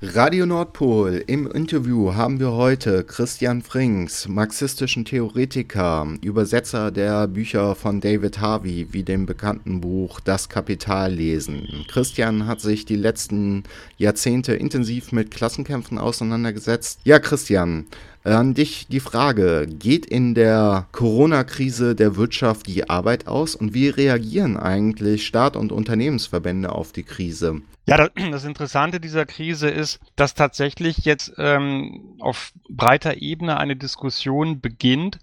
Radio Nordpol. Im Interview haben wir heute Christian Frings, marxistischen Theoretiker, Übersetzer der Bücher von David Harvey, wie dem bekannten Buch Das Kapital lesen. Christian hat sich die letzten Jahrzehnte intensiv mit Klassenkämpfen auseinandergesetzt. Ja, Christian, an dich die Frage, geht in der Corona-Krise der Wirtschaft die Arbeit aus und wie reagieren eigentlich Staat und Unternehmensverbände auf die Krise? Ja, das Interessante dieser Krise ist, dass tatsächlich jetzt ähm, auf breiter Ebene eine Diskussion beginnt,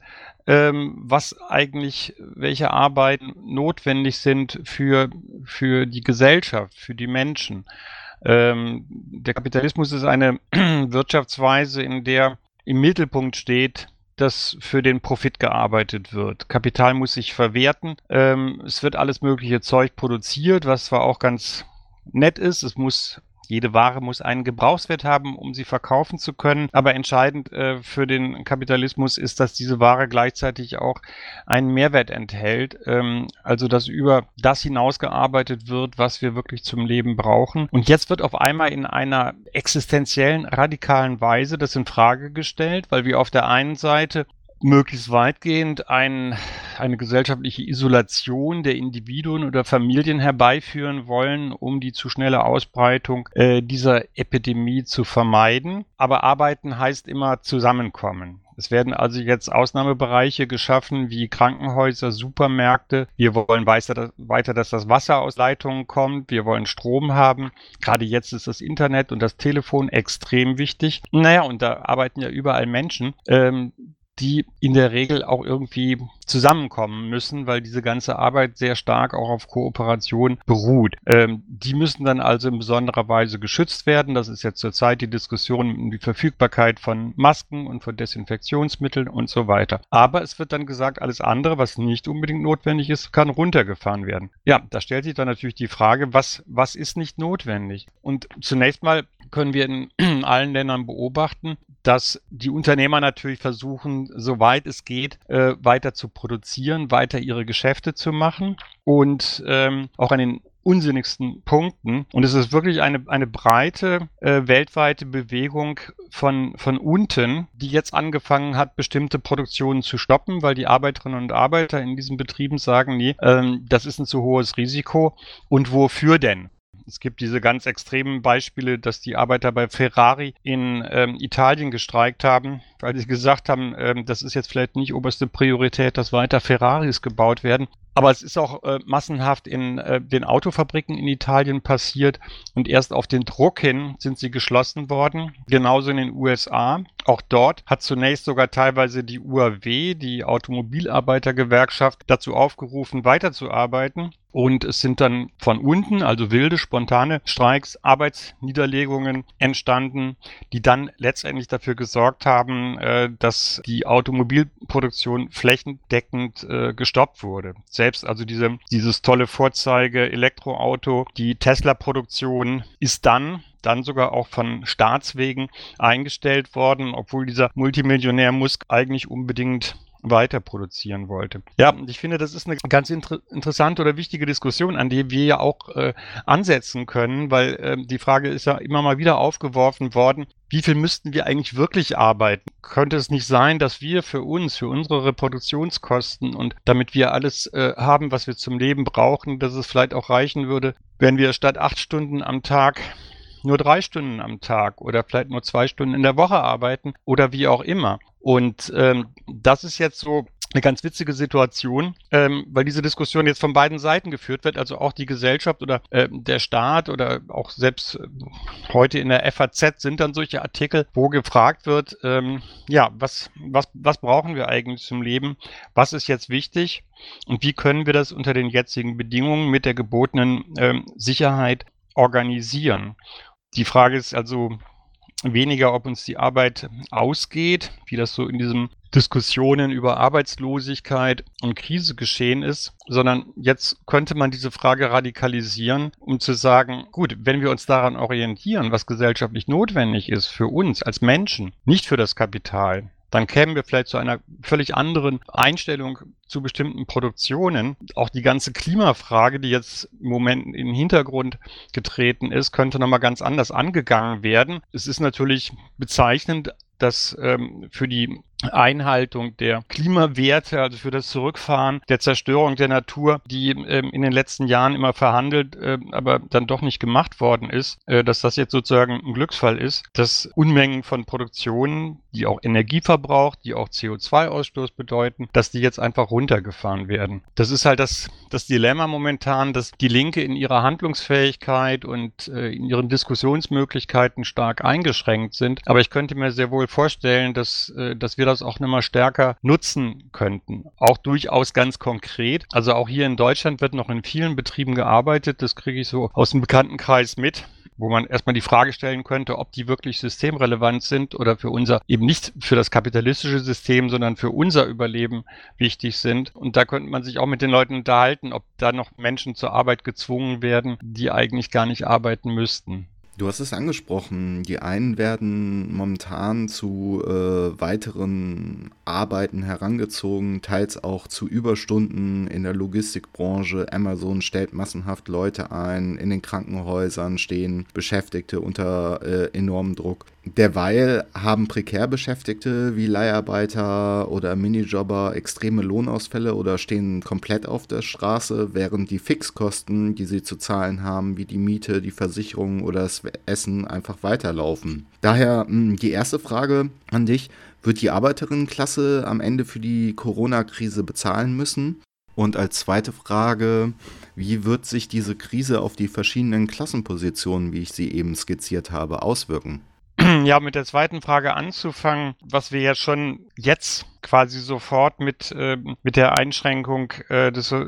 ähm, was eigentlich, welche Arbeiten notwendig sind für, für die Gesellschaft, für die Menschen. Ähm, der Kapitalismus ist eine Wirtschaftsweise, in der im Mittelpunkt steht, dass für den Profit gearbeitet wird. Kapital muss sich verwerten. Ähm, es wird alles mögliche Zeug produziert, was zwar auch ganz nett ist. Es muss jede Ware muss einen Gebrauchswert haben, um sie verkaufen zu können. Aber entscheidend äh, für den Kapitalismus ist, dass diese Ware gleichzeitig auch einen Mehrwert enthält. Ähm, also, dass über das hinausgearbeitet wird, was wir wirklich zum Leben brauchen. Und jetzt wird auf einmal in einer existenziellen, radikalen Weise das in Frage gestellt, weil wir auf der einen Seite möglichst weitgehend ein, eine gesellschaftliche Isolation der Individuen oder Familien herbeiführen wollen, um die zu schnelle Ausbreitung äh, dieser Epidemie zu vermeiden. Aber arbeiten heißt immer zusammenkommen. Es werden also jetzt Ausnahmebereiche geschaffen wie Krankenhäuser, Supermärkte. Wir wollen weiter, dass das Wasser aus Leitungen kommt. Wir wollen Strom haben. Gerade jetzt ist das Internet und das Telefon extrem wichtig. Naja, und da arbeiten ja überall Menschen. Ähm, die in der Regel auch irgendwie zusammenkommen müssen, weil diese ganze Arbeit sehr stark auch auf Kooperation beruht. Ähm, die müssen dann also in besonderer Weise geschützt werden. Das ist jetzt zurzeit die Diskussion um die Verfügbarkeit von Masken und von Desinfektionsmitteln und so weiter. Aber es wird dann gesagt, alles andere, was nicht unbedingt notwendig ist, kann runtergefahren werden. Ja, da stellt sich dann natürlich die Frage, was, was ist nicht notwendig? Und zunächst mal können wir in allen Ländern beobachten, dass die Unternehmer natürlich versuchen, soweit es geht, äh, weiter zu produzieren, weiter ihre Geschäfte zu machen und ähm, auch an den unsinnigsten Punkten. Und es ist wirklich eine, eine breite äh, weltweite Bewegung von, von unten, die jetzt angefangen hat, bestimmte Produktionen zu stoppen, weil die Arbeiterinnen und Arbeiter in diesen Betrieben sagen, nee, ähm, das ist ein zu hohes Risiko. Und wofür denn? Es gibt diese ganz extremen Beispiele, dass die Arbeiter bei Ferrari in ähm, Italien gestreikt haben, weil sie gesagt haben, ähm, das ist jetzt vielleicht nicht oberste Priorität, dass weiter Ferraris gebaut werden. Aber es ist auch äh, massenhaft in äh, den Autofabriken in Italien passiert und erst auf den Druck hin sind sie geschlossen worden. Genauso in den USA. Auch dort hat zunächst sogar teilweise die UAW, die Automobilarbeitergewerkschaft, dazu aufgerufen, weiterzuarbeiten. Und es sind dann von unten, also wilde, spontane Streiks, Arbeitsniederlegungen entstanden, die dann letztendlich dafür gesorgt haben, äh, dass die Automobilproduktion flächendeckend äh, gestoppt wurde. Selbst also diese, dieses tolle Vorzeige Elektroauto, die Tesla-Produktion ist dann dann sogar auch von Staatswegen eingestellt worden, obwohl dieser Multimillionär Musk eigentlich unbedingt weiter produzieren wollte. Ja, ich finde, das ist eine ganz inter interessante oder wichtige Diskussion, an die wir ja auch äh, ansetzen können, weil äh, die Frage ist ja immer mal wieder aufgeworfen worden, wie viel müssten wir eigentlich wirklich arbeiten? Könnte es nicht sein, dass wir für uns, für unsere Reproduktionskosten und damit wir alles äh, haben, was wir zum Leben brauchen, dass es vielleicht auch reichen würde, wenn wir statt acht Stunden am Tag nur drei Stunden am Tag oder vielleicht nur zwei Stunden in der Woche arbeiten oder wie auch immer. Und ähm, das ist jetzt so eine ganz witzige Situation, ähm, weil diese Diskussion jetzt von beiden Seiten geführt wird, also auch die Gesellschaft oder äh, der Staat oder auch selbst äh, heute in der FAZ sind dann solche Artikel, wo gefragt wird, ähm, ja, was, was, was brauchen wir eigentlich zum Leben? Was ist jetzt wichtig? Und wie können wir das unter den jetzigen Bedingungen mit der gebotenen ähm, Sicherheit organisieren? Die Frage ist also weniger, ob uns die Arbeit ausgeht, wie das so in diesen Diskussionen über Arbeitslosigkeit und Krise geschehen ist, sondern jetzt könnte man diese Frage radikalisieren, um zu sagen, gut, wenn wir uns daran orientieren, was gesellschaftlich notwendig ist für uns als Menschen, nicht für das Kapital, dann kämen wir vielleicht zu einer völlig anderen Einstellung zu bestimmten Produktionen. Auch die ganze Klimafrage, die jetzt im Moment in den Hintergrund getreten ist, könnte nochmal ganz anders angegangen werden. Es ist natürlich bezeichnend, dass ähm, für die Einhaltung der Klimawerte, also für das Zurückfahren der Zerstörung der Natur, die ähm, in den letzten Jahren immer verhandelt, äh, aber dann doch nicht gemacht worden ist, äh, dass das jetzt sozusagen ein Glücksfall ist, dass Unmengen von Produktionen, die auch Energie verbraucht, die auch CO2-Ausstoß bedeuten, dass die jetzt einfach runtergefahren werden. Das ist halt das, das Dilemma momentan, dass die Linke in ihrer Handlungsfähigkeit und äh, in ihren Diskussionsmöglichkeiten stark eingeschränkt sind. Aber ich könnte mir sehr wohl vorstellen, dass, äh, dass wir das auch mal stärker nutzen könnten. Auch durchaus ganz konkret. Also auch hier in Deutschland wird noch in vielen Betrieben gearbeitet. Das kriege ich so aus dem Bekanntenkreis mit wo man erstmal die Frage stellen könnte, ob die wirklich systemrelevant sind oder für unser, eben nicht für das kapitalistische System, sondern für unser Überleben wichtig sind. Und da könnte man sich auch mit den Leuten unterhalten, ob da noch Menschen zur Arbeit gezwungen werden, die eigentlich gar nicht arbeiten müssten. Du hast es angesprochen, die einen werden momentan zu äh, weiteren Arbeiten herangezogen, teils auch zu Überstunden in der Logistikbranche. Amazon stellt massenhaft Leute ein, in den Krankenhäusern stehen Beschäftigte unter äh, enormem Druck. Derweil haben prekär Beschäftigte wie Leiharbeiter oder Minijobber extreme Lohnausfälle oder stehen komplett auf der Straße, während die Fixkosten, die sie zu zahlen haben, wie die Miete, die Versicherung oder das Essen, einfach weiterlaufen. Daher hm, die erste Frage an dich. Wird die Arbeiterinnenklasse am Ende für die Corona-Krise bezahlen müssen? Und als zweite Frage, wie wird sich diese Krise auf die verschiedenen Klassenpositionen, wie ich sie eben skizziert habe, auswirken? Ja, mit der zweiten Frage anzufangen, was wir ja schon jetzt quasi sofort mit, äh, mit der Einschränkung äh, des so,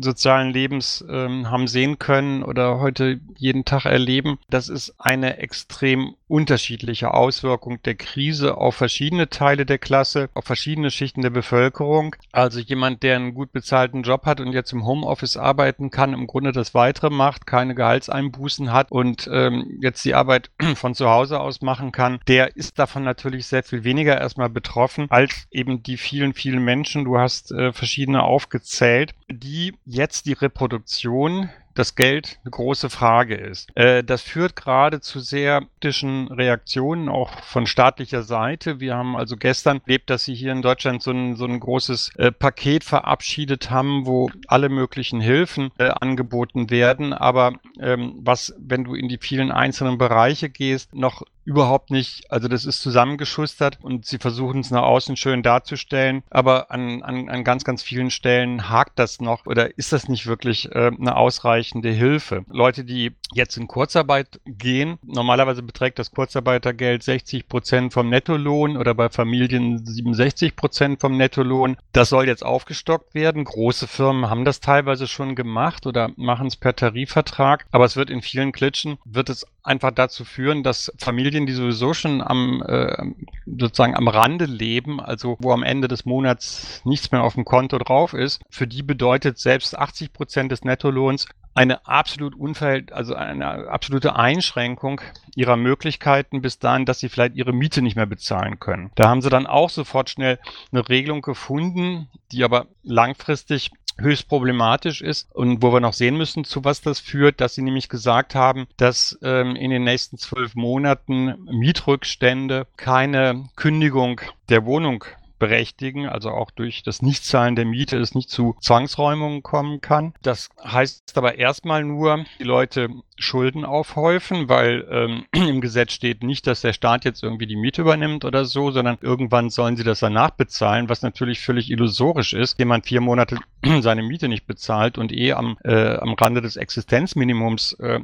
sozialen Lebens äh, haben sehen können oder heute jeden Tag erleben. Das ist eine extrem unterschiedliche Auswirkung der Krise auf verschiedene Teile der Klasse, auf verschiedene Schichten der Bevölkerung. Also jemand, der einen gut bezahlten Job hat und jetzt im Homeoffice arbeiten kann, im Grunde das Weitere macht, keine Gehaltseinbußen hat und ähm, jetzt die Arbeit von zu Hause aus machen kann, der ist davon natürlich sehr viel weniger erstmal betroffen als eben eben die vielen, vielen Menschen, du hast äh, verschiedene aufgezählt, die jetzt die Reproduktion das Geld eine große Frage ist. Äh, das führt gerade zu sehr kritischen Reaktionen, auch von staatlicher Seite. Wir haben also gestern erlebt, dass sie hier in Deutschland so ein, so ein großes äh, Paket verabschiedet haben, wo alle möglichen Hilfen äh, angeboten werden. Aber ähm, was, wenn du in die vielen einzelnen Bereiche gehst, noch überhaupt nicht, also das ist zusammengeschustert und sie versuchen es nach außen schön darzustellen, aber an, an, an ganz, ganz vielen Stellen hakt das noch oder ist das nicht wirklich eine ausreichende Hilfe. Leute, die jetzt in Kurzarbeit gehen, normalerweise beträgt das Kurzarbeitergeld 60 Prozent vom Nettolohn oder bei Familien 67 Prozent vom Nettolohn. Das soll jetzt aufgestockt werden. Große Firmen haben das teilweise schon gemacht oder machen es per Tarifvertrag, aber es wird in vielen Klitschen, wird es einfach dazu führen, dass Familien, die sowieso schon am äh, sozusagen am Rande leben, also wo am Ende des Monats nichts mehr auf dem Konto drauf ist, für die bedeutet selbst 80 Prozent des Nettolohns eine absolut unverhält, also eine absolute Einschränkung ihrer Möglichkeiten bis dahin, dass sie vielleicht ihre Miete nicht mehr bezahlen können. Da haben sie dann auch sofort schnell eine Regelung gefunden, die aber langfristig höchst problematisch ist und wo wir noch sehen müssen, zu was das führt, dass sie nämlich gesagt haben, dass ähm, in den nächsten zwölf Monaten Mietrückstände keine Kündigung der Wohnung berechtigen, also auch durch das Nichtzahlen der Miete es nicht zu Zwangsräumungen kommen kann. Das heißt aber erstmal nur, die Leute Schulden aufhäufen, weil ähm, im Gesetz steht nicht, dass der Staat jetzt irgendwie die Miete übernimmt oder so, sondern irgendwann sollen sie das danach bezahlen, was natürlich völlig illusorisch ist. Jemand vier Monate seine Miete nicht bezahlt und eh am, äh, am Rande des Existenzminimums äh,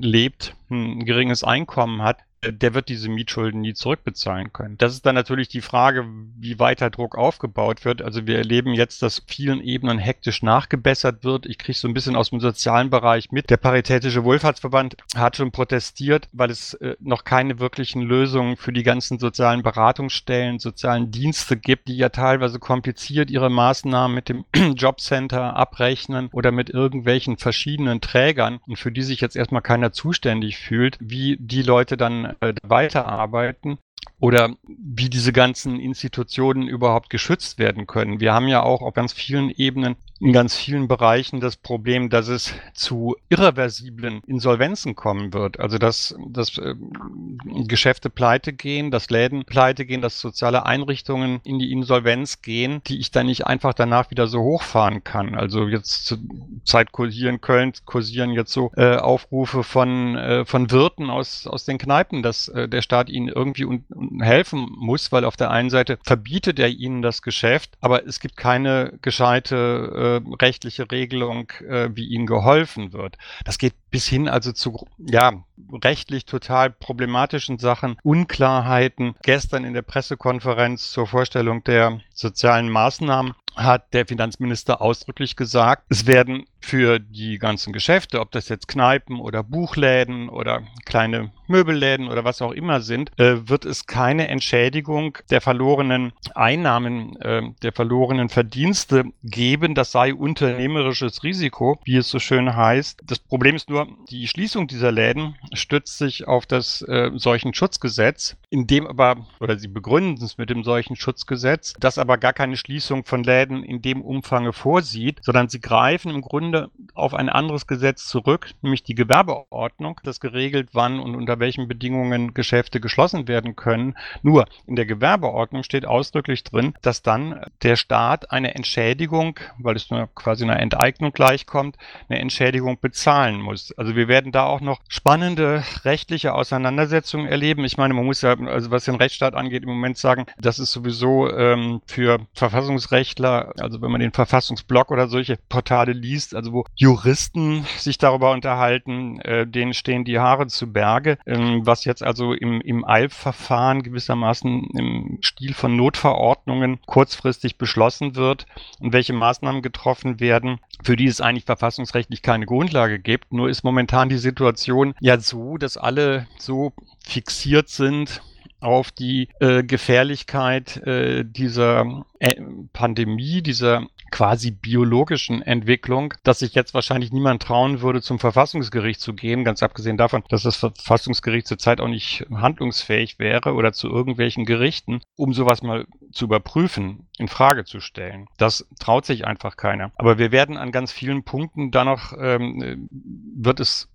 lebt, ein geringes Einkommen hat, der wird diese Mietschulden nie zurückbezahlen können. Das ist dann natürlich die Frage, wie weiter Druck aufgebaut wird. Also wir erleben jetzt, dass vielen Ebenen hektisch nachgebessert wird. Ich kriege so ein bisschen aus dem sozialen Bereich mit. Der Paritätische Wohlfahrtsverband hat schon protestiert, weil es äh, noch keine wirklichen Lösungen für die ganzen sozialen Beratungsstellen, sozialen Dienste gibt, die ja teilweise kompliziert ihre Maßnahmen mit dem Jobcenter abrechnen oder mit irgendwelchen verschiedenen Trägern und für die sich jetzt erstmal keiner zuständig fühlt, wie die Leute dann äh, weiterarbeiten. oder wie diese ganzen Institutionen überhaupt geschützt werden können. Wir haben ja auch auf ganz vielen Ebenen in ganz vielen Bereichen das Problem, dass es zu irreversiblen Insolvenzen kommen wird. Also dass, dass äh, Geschäfte pleite gehen, dass Läden pleite gehen, dass soziale Einrichtungen in die Insolvenz gehen, die ich dann nicht einfach danach wieder so hochfahren kann. Also jetzt zur Zeit kursieren Köln, kursieren jetzt so äh, Aufrufe von, äh, von Wirten aus, aus den Kneipen, dass äh, der Staat ihnen irgendwie un, helfen muss, weil auf der einen Seite verbietet er ihnen das Geschäft, aber es gibt keine gescheite äh, rechtliche Regelung, äh, wie ihnen geholfen wird. Das geht bis hin also zu, ja, rechtlich total problematischen Sachen, Unklarheiten. Gestern in der Pressekonferenz zur Vorstellung der sozialen Maßnahmen hat der Finanzminister ausdrücklich gesagt, es werden für die ganzen Geschäfte, ob das jetzt Kneipen oder Buchläden oder kleine Möbelläden oder was auch immer sind, äh, wird es keine Entschädigung der verlorenen Einnahmen, äh, der verlorenen Verdienste geben. Das sei unternehmerisches Risiko, wie es so schön heißt. Das Problem ist nur, die Schließung dieser Läden stützt sich auf das äh, Seuchenschutzgesetz, in dem aber, oder sie begründen es mit dem Seuchenschutzgesetz, das aber gar keine Schließung von Läden in dem Umfange vorsieht, sondern sie greifen im Grunde auf ein anderes Gesetz zurück, nämlich die Gewerbeordnung, das geregelt, wann und unter welchen Bedingungen Geschäfte geschlossen werden können. Nur in der Gewerbeordnung steht ausdrücklich drin, dass dann der Staat eine Entschädigung, weil es quasi einer Enteignung gleichkommt, eine Entschädigung bezahlen muss. Also wir werden da auch noch spannende rechtliche Auseinandersetzungen erleben. Ich meine, man muss ja, also was den Rechtsstaat angeht, im Moment sagen, das ist sowieso ähm, für Verfassungsrechtler, also wenn man den Verfassungsblock oder solche Portale liest, also wo Juristen sich darüber unterhalten, äh, denen stehen die Haare zu Berge, ähm, was jetzt also im, im Eilverfahren gewissermaßen im Stil von Notverordnungen kurzfristig beschlossen wird und welche Maßnahmen getroffen werden, für die es eigentlich verfassungsrechtlich keine Grundlage gibt. Nur ist momentan die Situation ja so, dass alle so fixiert sind auf die äh, Gefährlichkeit äh, dieser äh, Pandemie, dieser quasi biologischen Entwicklung, dass sich jetzt wahrscheinlich niemand trauen würde, zum Verfassungsgericht zu gehen, ganz abgesehen davon, dass das Verfassungsgericht zurzeit auch nicht handlungsfähig wäre oder zu irgendwelchen Gerichten, um sowas mal zu überprüfen, in Frage zu stellen. Das traut sich einfach keiner. Aber wir werden an ganz vielen Punkten da noch, ähm, wird es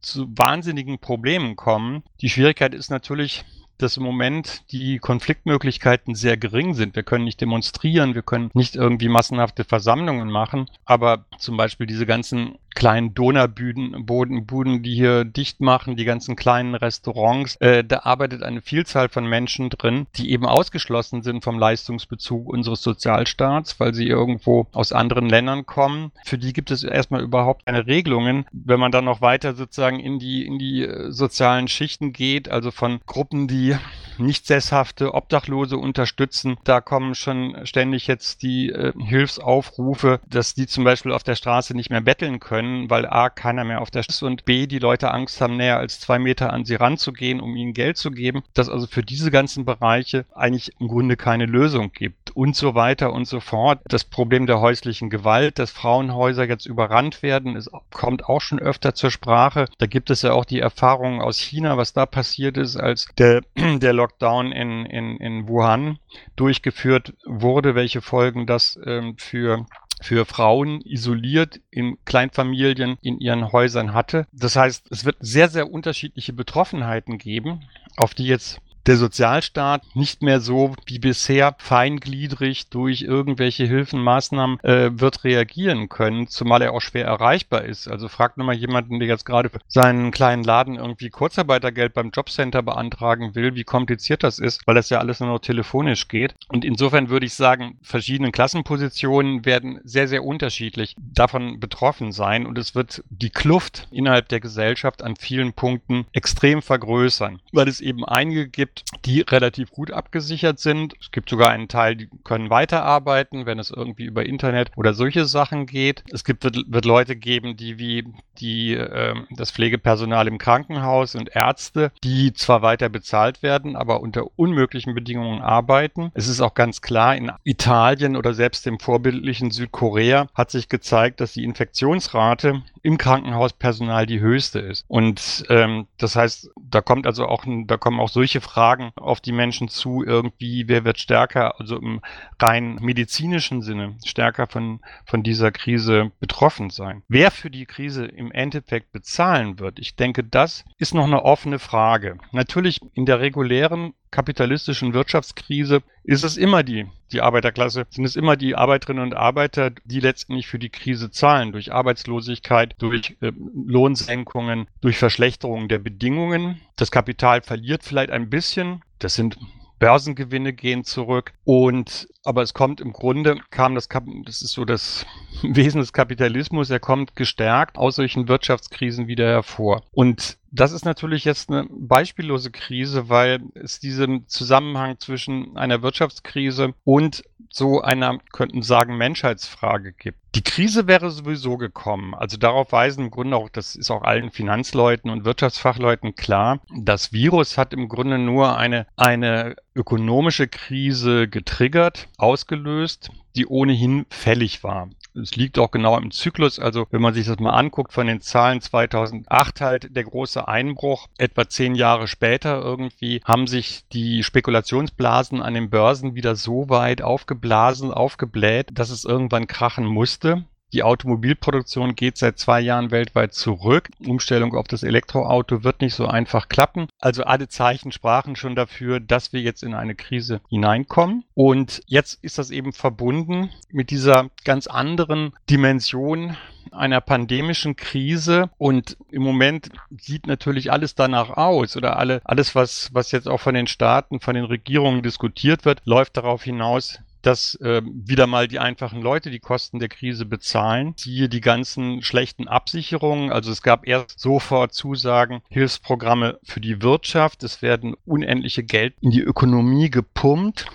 zu wahnsinnigen Problemen kommen. Die Schwierigkeit ist natürlich, dass im Moment die Konfliktmöglichkeiten sehr gering sind. Wir können nicht demonstrieren, wir können nicht irgendwie massenhafte Versammlungen machen, aber zum Beispiel diese ganzen kleinen Donerbuden, Bodenbuden, die hier dicht machen, die ganzen kleinen Restaurants, äh, da arbeitet eine Vielzahl von Menschen drin, die eben ausgeschlossen sind vom Leistungsbezug unseres Sozialstaats, weil sie irgendwo aus anderen Ländern kommen. Für die gibt es erstmal überhaupt keine Regelungen. Wenn man dann noch weiter sozusagen in die, in die äh, sozialen Schichten geht, also von Gruppen, die nicht sesshafte Obdachlose unterstützen. Da kommen schon ständig jetzt die äh, Hilfsaufrufe, dass die zum Beispiel auf der Straße nicht mehr betteln können, weil A, keiner mehr auf der Straße ist und B, die Leute Angst haben, näher als zwei Meter an sie ranzugehen, um ihnen Geld zu geben. Dass also für diese ganzen Bereiche eigentlich im Grunde keine Lösung gibt und so weiter und so fort. Das Problem der häuslichen Gewalt, dass Frauenhäuser jetzt überrannt werden, es kommt auch schon öfter zur Sprache. Da gibt es ja auch die Erfahrungen aus China, was da passiert ist, als der der Lockdown in, in, in Wuhan durchgeführt wurde, welche Folgen das ähm, für für Frauen isoliert in Kleinfamilien in ihren Häusern hatte. Das heißt, es wird sehr, sehr unterschiedliche Betroffenheiten geben, auf die jetzt der Sozialstaat nicht mehr so wie bisher feingliedrig durch irgendwelche Hilfenmaßnahmen äh, wird reagieren können, zumal er auch schwer erreichbar ist. Also fragt nur mal jemanden, der jetzt gerade für seinen kleinen Laden irgendwie Kurzarbeitergeld beim Jobcenter beantragen will, wie kompliziert das ist, weil das ja alles nur noch telefonisch geht. Und insofern würde ich sagen, verschiedene Klassenpositionen werden sehr, sehr unterschiedlich davon betroffen sein und es wird die Kluft innerhalb der Gesellschaft an vielen Punkten extrem vergrößern, weil es eben einige gibt, gibt, die relativ gut abgesichert sind. Es gibt sogar einen Teil, die können weiterarbeiten, wenn es irgendwie über Internet oder solche Sachen geht. Es gibt, wird, wird Leute geben, die wie die, äh, das Pflegepersonal im Krankenhaus und Ärzte, die zwar weiter bezahlt werden, aber unter unmöglichen Bedingungen arbeiten. Es ist auch ganz klar, in Italien oder selbst im vorbildlichen Südkorea hat sich gezeigt, dass die Infektionsrate im Krankenhauspersonal die höchste ist. Und ähm, das heißt, da kommt also auch, da kommen auch solche Fragen Fragen auf die Menschen zu, irgendwie, wer wird stärker, also im rein medizinischen Sinne, stärker von, von dieser Krise betroffen sein. Wer für die Krise im Endeffekt bezahlen wird, ich denke, das ist noch eine offene Frage. Natürlich in der regulären kapitalistischen Wirtschaftskrise ist es immer die, die Arbeiterklasse, sind es immer die Arbeiterinnen und Arbeiter, die letztendlich für die Krise zahlen, durch Arbeitslosigkeit, durch äh, Lohnsenkungen, durch Verschlechterungen der Bedingungen. Das Kapital verliert vielleicht ein bisschen. Das sind Börsengewinne gehen zurück und aber es kommt im Grunde kam das das ist so das Wesen des Kapitalismus, er kommt gestärkt aus solchen Wirtschaftskrisen wieder hervor. Und das ist natürlich jetzt eine beispiellose Krise, weil es diesen Zusammenhang zwischen einer Wirtschaftskrise und so einer, könnten sagen, Menschheitsfrage gibt. Die Krise wäre sowieso gekommen. Also darauf weisen im Grunde auch, das ist auch allen Finanzleuten und Wirtschaftsfachleuten klar, das Virus hat im Grunde nur eine, eine ökonomische Krise getriggert, ausgelöst, die ohnehin fällig war. Es liegt auch genau im Zyklus. Also wenn man sich das mal anguckt von den Zahlen 2008 halt der große Einbruch. Etwa zehn Jahre später irgendwie haben sich die Spekulationsblasen an den Börsen wieder so weit aufgeblasen, aufgebläht, dass es irgendwann krachen musste. Die Automobilproduktion geht seit zwei Jahren weltweit zurück. Umstellung auf das Elektroauto wird nicht so einfach klappen. Also alle Zeichen sprachen schon dafür, dass wir jetzt in eine Krise hineinkommen. Und jetzt ist das eben verbunden mit dieser ganz anderen Dimension einer pandemischen Krise und im Moment sieht natürlich alles danach aus oder alle, alles, was, was jetzt auch von den Staaten, von den Regierungen diskutiert wird, läuft darauf hinaus, dass äh, wieder mal die einfachen Leute die Kosten der Krise bezahlen. Siehe die ganzen schlechten Absicherungen. Also es gab erst sofort Zusagen, Hilfsprogramme für die Wirtschaft. Es werden unendliche Geld in die Ökonomie gepumpt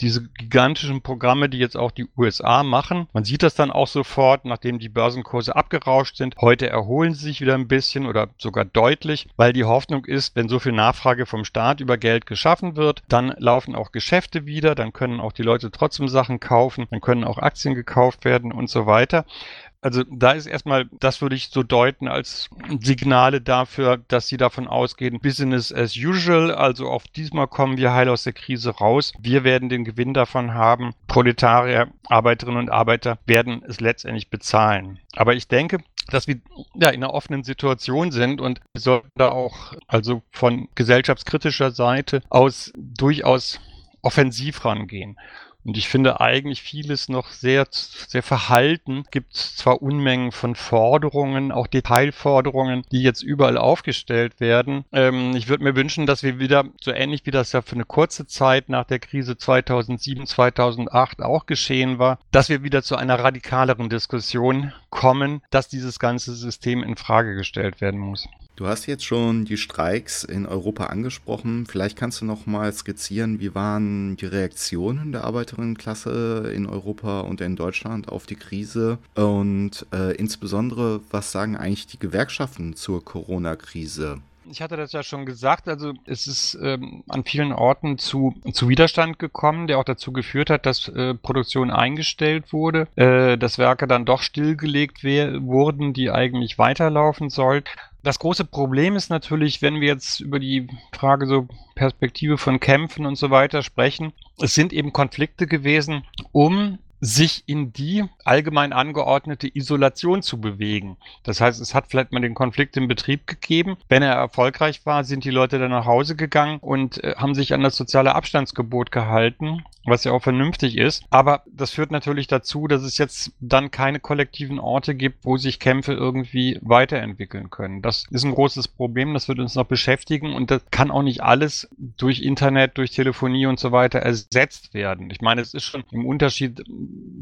diese gigantischen Programme, die jetzt auch die USA machen. Man sieht das dann auch sofort, nachdem die Börsenkurse abgerauscht sind. Heute erholen sie sich wieder ein bisschen oder sogar deutlich, weil die Hoffnung ist, wenn so viel Nachfrage vom Staat über Geld geschaffen wird, dann laufen auch Geschäfte wieder, dann können auch die Leute trotzdem Sachen kaufen, dann können auch Aktien gekauft werden und so weiter. Also da ist erstmal, das würde ich so deuten als Signale dafür, dass sie davon ausgehen, Business as usual, also auf diesmal kommen wir heil aus der Krise raus. Wir werden den Gewinn davon haben. Proletarier, Arbeiterinnen und Arbeiter werden es letztendlich bezahlen. Aber ich denke, dass wir ja in einer offenen Situation sind und wir sollten da auch also von gesellschaftskritischer Seite aus durchaus offensiv rangehen. Und ich finde eigentlich vieles noch sehr, sehr verhalten. Gibt zwar Unmengen von Forderungen, auch Detailforderungen, die jetzt überall aufgestellt werden. Ähm, ich würde mir wünschen, dass wir wieder, so ähnlich wie das ja für eine kurze Zeit nach der Krise 2007, 2008 auch geschehen war, dass wir wieder zu einer radikaleren Diskussion kommen, dass dieses ganze System in Frage gestellt werden muss. Du hast jetzt schon die Streiks in Europa angesprochen. Vielleicht kannst du noch mal skizzieren, wie waren die Reaktionen der Arbeiterinnenklasse in Europa und in Deutschland auf die Krise und äh, insbesondere, was sagen eigentlich die Gewerkschaften zur Corona-Krise? Ich hatte das ja schon gesagt, also es ist ähm, an vielen Orten zu, zu Widerstand gekommen, der auch dazu geführt hat, dass äh, Produktion eingestellt wurde, äh, dass Werke dann doch stillgelegt wurden, die eigentlich weiterlaufen sollten. Das große Problem ist natürlich, wenn wir jetzt über die Frage so Perspektive von Kämpfen und so weiter sprechen, es sind eben Konflikte gewesen, um sich in die allgemein angeordnete Isolation zu bewegen. Das heißt, es hat vielleicht mal den Konflikt im Betrieb gegeben. Wenn er erfolgreich war, sind die Leute dann nach Hause gegangen und äh, haben sich an das soziale Abstandsgebot gehalten, was ja auch vernünftig ist. Aber das führt natürlich dazu, dass es jetzt dann keine kollektiven Orte gibt, wo sich Kämpfe irgendwie weiterentwickeln können. Das ist ein großes Problem, das wird uns noch beschäftigen und das kann auch nicht alles durch Internet, durch Telefonie und so weiter ersetzt werden. Ich meine, es ist schon im Unterschied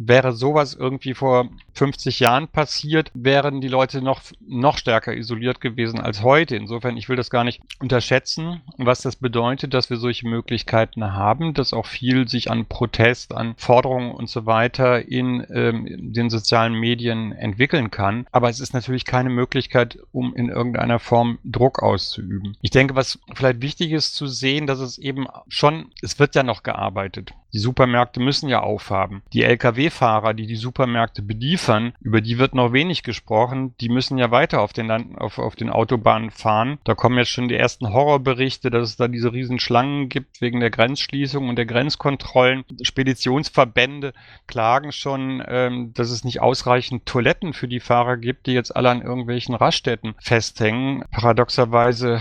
wäre sowas irgendwie vor 50 Jahren passiert, wären die Leute noch, noch stärker isoliert gewesen als heute. Insofern, ich will das gar nicht unterschätzen, was das bedeutet, dass wir solche Möglichkeiten haben, dass auch viel sich an Protest, an Forderungen und so weiter in ähm, den sozialen Medien entwickeln kann. Aber es ist natürlich keine Möglichkeit, um in irgendeiner Form Druck auszuüben. Ich denke, was vielleicht wichtig ist zu sehen, dass es eben schon, es wird ja noch gearbeitet. Die Supermärkte müssen ja aufhaben. Die Lkw-Fahrer, die die Supermärkte beliefern, über die wird noch wenig gesprochen. Die müssen ja weiter auf den, Land auf, auf den Autobahnen fahren. Da kommen jetzt schon die ersten Horrorberichte, dass es da diese riesen Schlangen gibt wegen der Grenzschließung und der Grenzkontrollen. Speditionsverbände klagen schon, ähm, dass es nicht ausreichend Toiletten für die Fahrer gibt, die jetzt alle an irgendwelchen Raststätten festhängen. Paradoxerweise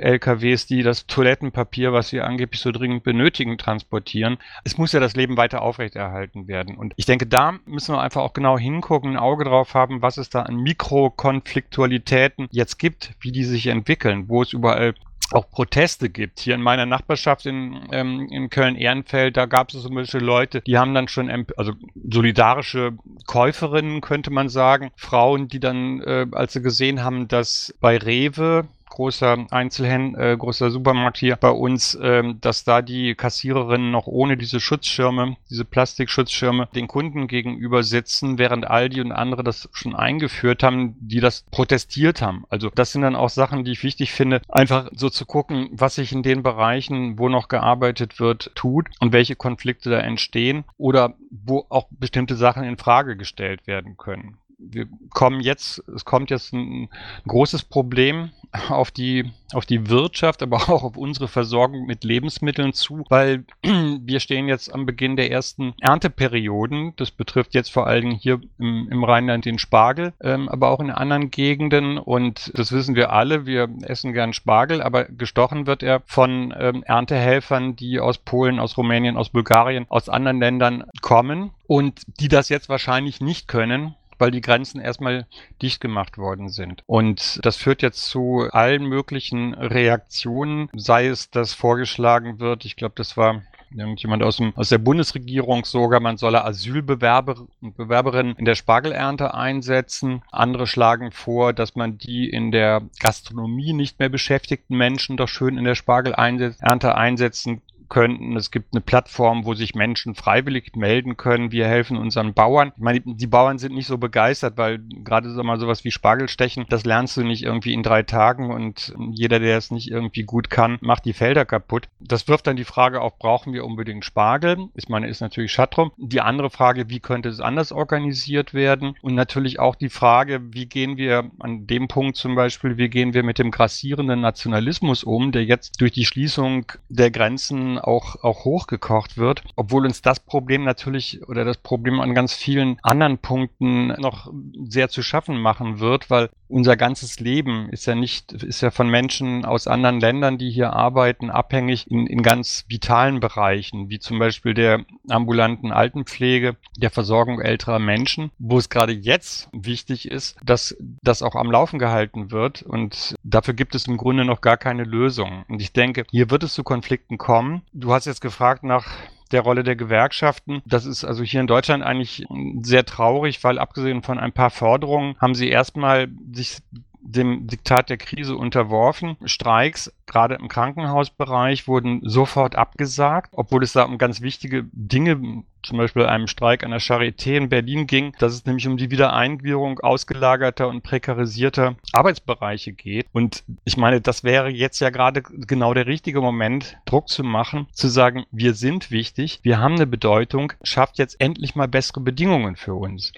LKWs, die das Toilettenpapier, was wir angeblich so dringend benötigen, transportieren. Es muss ja das Leben weiter aufrechterhalten werden. Und ich denke, da müssen wir einfach auch genau hingucken, ein Auge drauf haben, was es da an Mikrokonfliktualitäten jetzt gibt, wie die sich entwickeln, wo es überall auch Proteste gibt. Hier in meiner Nachbarschaft in, ähm, in Köln-Ehrenfeld, da gab es zum Beispiel Leute, die haben dann schon, also solidarische Käuferinnen, könnte man sagen, Frauen, die dann, äh, als sie gesehen haben, dass bei Rewe großer Einzelhändler, äh, großer Supermarkt hier bei uns, ähm, dass da die Kassiererinnen noch ohne diese Schutzschirme, diese Plastikschutzschirme den Kunden gegenüber sitzen, während Aldi und andere das schon eingeführt haben, die das protestiert haben. Also das sind dann auch Sachen, die ich wichtig finde, einfach so zu gucken, was sich in den Bereichen, wo noch gearbeitet wird, tut und welche Konflikte da entstehen oder wo auch bestimmte Sachen in Frage gestellt werden können wir kommen jetzt, es kommt jetzt ein, großes Problem auf die, auf die Wirtschaft, aber auch auf unsere Versorgung mit Lebensmitteln zu, weil wir stehen jetzt am Beginn der ersten Ernteperioden. Das betrifft jetzt vor allen Dingen hier im, im Rheinland den Spargel, ähm, aber auch in anderen Gegenden. Und das wissen wir alle. Wir essen gern Spargel, aber gestochen wird er von ähm, Erntehelfern, die aus Polen, aus Rumänien, aus Bulgarien, aus anderen Ländern kommen und die das jetzt wahrscheinlich nicht können, weil die Grenzen erstmal dicht gemacht worden sind. Und das führt jetzt zu allen möglichen Reaktionen, sei es, dass vorgeschlagen wird, ich glaube, das war irgendjemand aus, dem, aus der Bundesregierung sogar, man solle Asylbewerber und Bewerberinnen in der Spargelernte einsetzen. Andere schlagen vor, dass man die in der Gastronomie nicht mehr beschäftigten Menschen doch schön in der Spargelernte einsetzen könnten. Es gibt eine Plattform, wo sich Menschen freiwillig melden können. Wir helfen unseren Bauern. Ich meine, die Bauern sind nicht so begeistert, weil gerade so mal sowas wie Spargelstechen, das lernst du nicht irgendwie in drei Tagen und jeder, der es nicht irgendwie gut kann, macht die Felder kaputt. Das wirft dann die Frage auf, brauchen wir unbedingt Spargel? Ich meine, ist natürlich Schattrum. Die andere Frage, wie könnte es anders organisiert werden? Und natürlich auch die Frage, wie gehen wir an dem Punkt zum Beispiel, wie gehen wir mit dem grassierenden Nationalismus um, der jetzt durch die Schließung der Grenzen auch, auch hochgekocht wird, obwohl uns das Problem natürlich oder das Problem an ganz vielen anderen Punkten noch sehr zu schaffen machen wird, weil unser ganzes Leben ist ja nicht, ist ja von Menschen aus anderen Ländern, die hier arbeiten, abhängig in, in ganz vitalen Bereichen, wie zum Beispiel der ambulanten Altenpflege, der Versorgung älterer Menschen, wo es gerade jetzt wichtig ist, dass das auch am Laufen gehalten wird. Und dafür gibt es im Grunde noch gar keine Lösung. Und ich denke, hier wird es zu Konflikten kommen. Du hast jetzt gefragt nach der Rolle der Gewerkschaften. Das ist also hier in Deutschland eigentlich sehr traurig, weil abgesehen von ein paar Forderungen haben sie erstmal sich dem Diktat der Krise unterworfen. Streiks, gerade im Krankenhausbereich, wurden sofort abgesagt, obwohl es da um ganz wichtige Dinge, zum Beispiel einem Streik an der Charité in Berlin ging, dass es nämlich um die Wiedereingliederung ausgelagerter und prekarisierter Arbeitsbereiche geht. Und ich meine, das wäre jetzt ja gerade genau der richtige Moment, Druck zu machen, zu sagen, wir sind wichtig, wir haben eine Bedeutung, schafft jetzt endlich mal bessere Bedingungen für uns.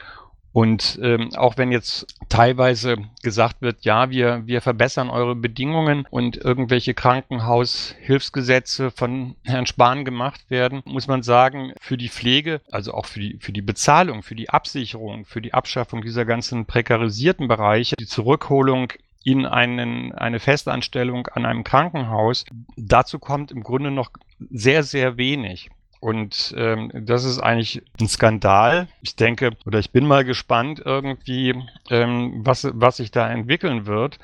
Und ähm, auch wenn jetzt teilweise gesagt wird, ja, wir, wir verbessern eure Bedingungen und irgendwelche Krankenhaushilfsgesetze von Herrn Spahn gemacht werden, muss man sagen, für die Pflege, also auch für die, für die Bezahlung, für die Absicherung, für die Abschaffung dieser ganzen prekarisierten Bereiche, die Zurückholung in einen, eine Festanstellung an einem Krankenhaus, dazu kommt im Grunde noch sehr, sehr wenig. Und ähm, das ist eigentlich ein Skandal. Ich denke, oder ich bin mal gespannt irgendwie, ähm, was, was sich da entwickeln wird,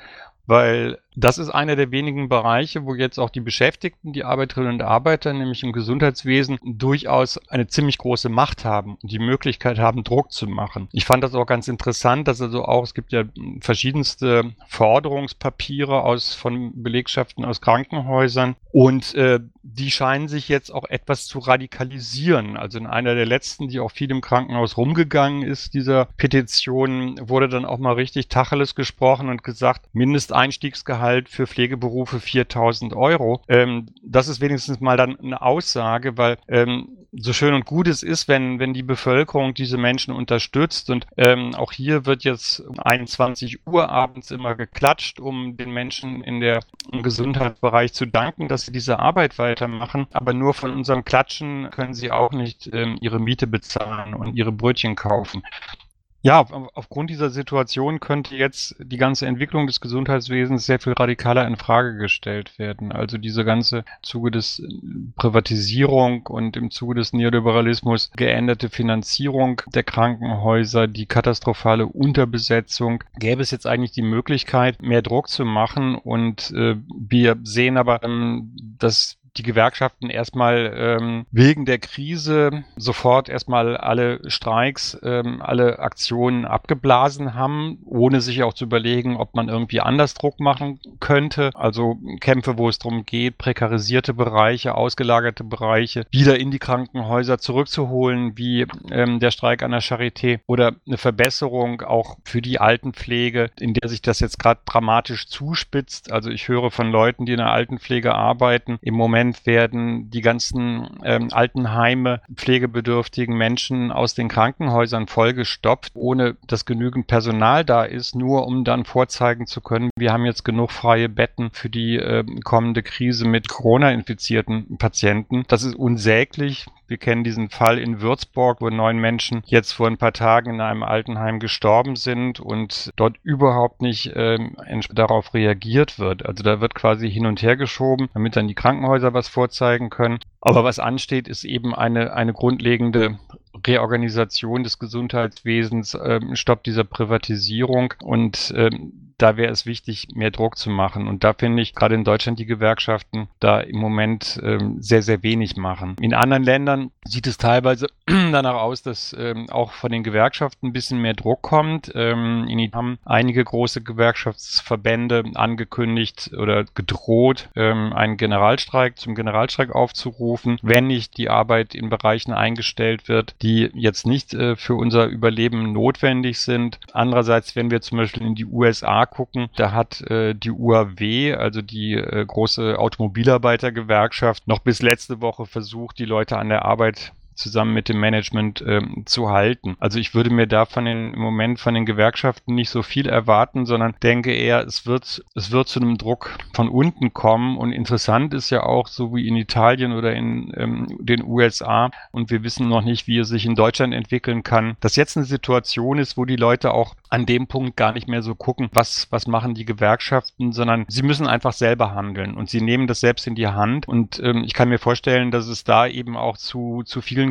weil das ist einer der wenigen Bereiche, wo jetzt auch die Beschäftigten, die Arbeiterinnen und Arbeiter, nämlich im Gesundheitswesen, durchaus eine ziemlich große Macht haben und die Möglichkeit haben, Druck zu machen. Ich fand das auch ganz interessant, dass also auch, es gibt ja verschiedenste Forderungspapiere aus, von Belegschaften aus Krankenhäusern und äh, die scheinen sich jetzt auch etwas zu radikalisieren. Also in einer der letzten, die auch viel im Krankenhaus rumgegangen ist, dieser Petition, wurde dann auch mal richtig Tacheles gesprochen und gesagt, Mindesteinstiegsgehalt Mindestgehalt für Pflegeberufe 4000 Euro. Ähm, das ist wenigstens mal dann eine Aussage, weil ähm, so schön und gut es ist, wenn, wenn die Bevölkerung diese Menschen unterstützt. Und ähm, auch hier wird jetzt um 21 Uhr abends immer geklatscht, um den Menschen in der im Gesundheitsbereich zu danken, dass sie diese Arbeit weitermachen. Aber nur von unserem Klatschen können sie auch nicht ähm, ihre Miete bezahlen und ihre Brötchen kaufen. Ja, aufgrund dieser Situation könnte jetzt die ganze Entwicklung des Gesundheitswesens sehr viel radikaler in Frage gestellt werden. Also diese ganze Zuge des äh, Privatisierung und im Zuge des Neoliberalismus geänderte Finanzierung der Krankenhäuser, die katastrophale Unterbesetzung. Gäbe es jetzt eigentlich die Möglichkeit, mehr Druck zu machen und äh, wir sehen aber, ähm, dass die Gewerkschaften erstmal ähm, wegen der Krise sofort erstmal alle Streiks, ähm, alle Aktionen abgeblasen haben, ohne sich auch zu überlegen, ob man irgendwie anders Druck machen könnte. Also Kämpfe, wo es darum geht, prekarisierte Bereiche, ausgelagerte Bereiche wieder in die Krankenhäuser zurückzuholen, wie ähm, der Streik an der Charité oder eine Verbesserung auch für die Altenpflege, in der sich das jetzt gerade dramatisch zuspitzt. Also ich höre von Leuten, die in der Altenpflege arbeiten, im Moment Moment werden die ganzen ähm, Altenheime, pflegebedürftigen Menschen aus den Krankenhäusern vollgestopft, ohne dass genügend Personal da ist, nur um dann vorzeigen zu können, wir haben jetzt genug freie Betten für die äh, kommende Krise mit Corona-infizierten Patienten. Das ist unsäglich. Wir kennen diesen Fall in Würzburg, wo neun Menschen jetzt vor ein paar Tagen in einem Altenheim gestorben sind und dort überhaupt nicht ähm, darauf reagiert wird. Also da wird quasi hin und her geschoben, damit dann die Krankenhäuser was vorzeigen können. Aber was ansteht, ist eben eine, eine grundlegende Reorganisation des Gesundheitswesens, ähm, Stopp dieser Privatisierung und ähm, da wäre es wichtig, mehr Druck zu machen. Und da finde ich gerade in Deutschland die Gewerkschaften da im Moment ähm, sehr, sehr wenig machen. In anderen Ländern sieht es teilweise danach aus, dass ähm, auch von den Gewerkschaften ein bisschen mehr Druck kommt. Ähm, in haben einige große Gewerkschaftsverbände angekündigt oder gedroht, ähm, einen Generalstreik zum Generalstreik aufzurufen, wenn nicht die Arbeit in Bereichen eingestellt wird, die jetzt nicht äh, für unser Überleben notwendig sind. Andererseits, wenn wir zum Beispiel in die USA gucken, da hat äh, die UAW, also die äh, große Automobilarbeitergewerkschaft, noch bis letzte Woche versucht, die Leute an der Arbeit zusammen mit dem Management ähm, zu halten. Also ich würde mir da von den, im Moment von den Gewerkschaften nicht so viel erwarten, sondern denke eher, es wird, es wird zu einem Druck von unten kommen. Und interessant ist ja auch, so wie in Italien oder in ähm, den USA, und wir wissen noch nicht, wie es sich in Deutschland entwickeln kann, dass jetzt eine Situation ist, wo die Leute auch an dem Punkt gar nicht mehr so gucken, was, was machen die Gewerkschaften, sondern sie müssen einfach selber handeln und sie nehmen das selbst in die Hand. Und ähm, ich kann mir vorstellen, dass es da eben auch zu, zu vielen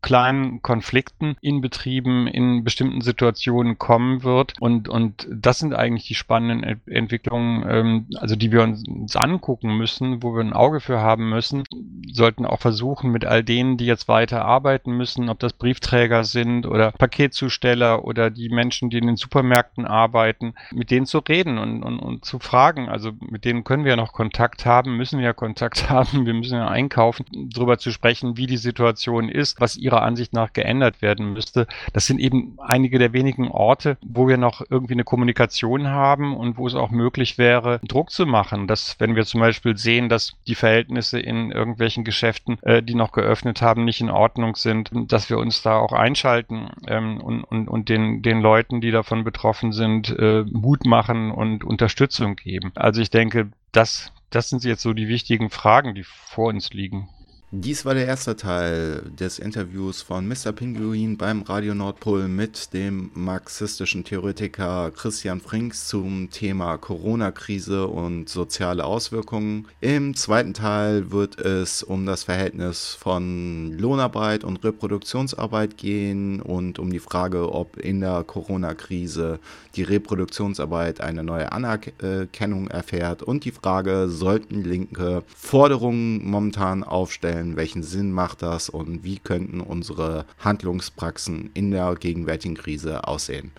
kleinen Konflikten in Betrieben in bestimmten Situationen kommen wird. Und, und das sind eigentlich die spannenden Entwicklungen, ähm, also die wir uns, angucken müssen, wo wir ein Auge für haben müssen. Sollten auch versuchen, mit all denen, die jetzt weiter arbeiten müssen, ob das Briefträger sind oder Paketzusteller oder die Menschen, die in den Supermärkten arbeiten, mit denen zu reden und, und, und zu fragen. Also mit denen können wir ja noch Kontakt haben, müssen wir ja Kontakt haben, wir müssen ja einkaufen, darüber zu sprechen, wie die Situation ist, was ihrer Ansicht nach geändert werden müsste. Das sind eben einige der wenigen Orte, wo wir noch irgendwie eine Kommunikation haben und wo es auch möglich wäre, Druck zu machen. Dass, wenn wir zum Beispiel sehen, dass die Verhältnisse in irgendwelchen Geschäften, äh, die noch geöffnet haben, nicht in Ordnung sind, dass wir uns da auch einschalten ähm, und, und, und den, den Leuten, die davon betroffen sind, äh, Mut machen und Unterstützung geben. Also ich denke, das, das sind jetzt so die wichtigen Fragen, die vor uns liegen. Dies war der erste Teil des Interviews von Mr. Pinguin beim Radio Nordpol mit dem marxistischen Theoretiker Christian Frings zum Thema Corona-Krise und soziale Auswirkungen. Im zweiten Teil wird es um das Verhältnis von Lohnarbeit und Reproduktionsarbeit gehen und um die Frage, ob in der Corona-Krise die Reproduktionsarbeit eine neue Anerkennung erfährt und die Frage, sollten Linke Forderungen momentan aufstellen, stellen, welchen Sinn macht das und wie könnten unsere Handlungspraxen in der gegenwärtigen Krise aussehen.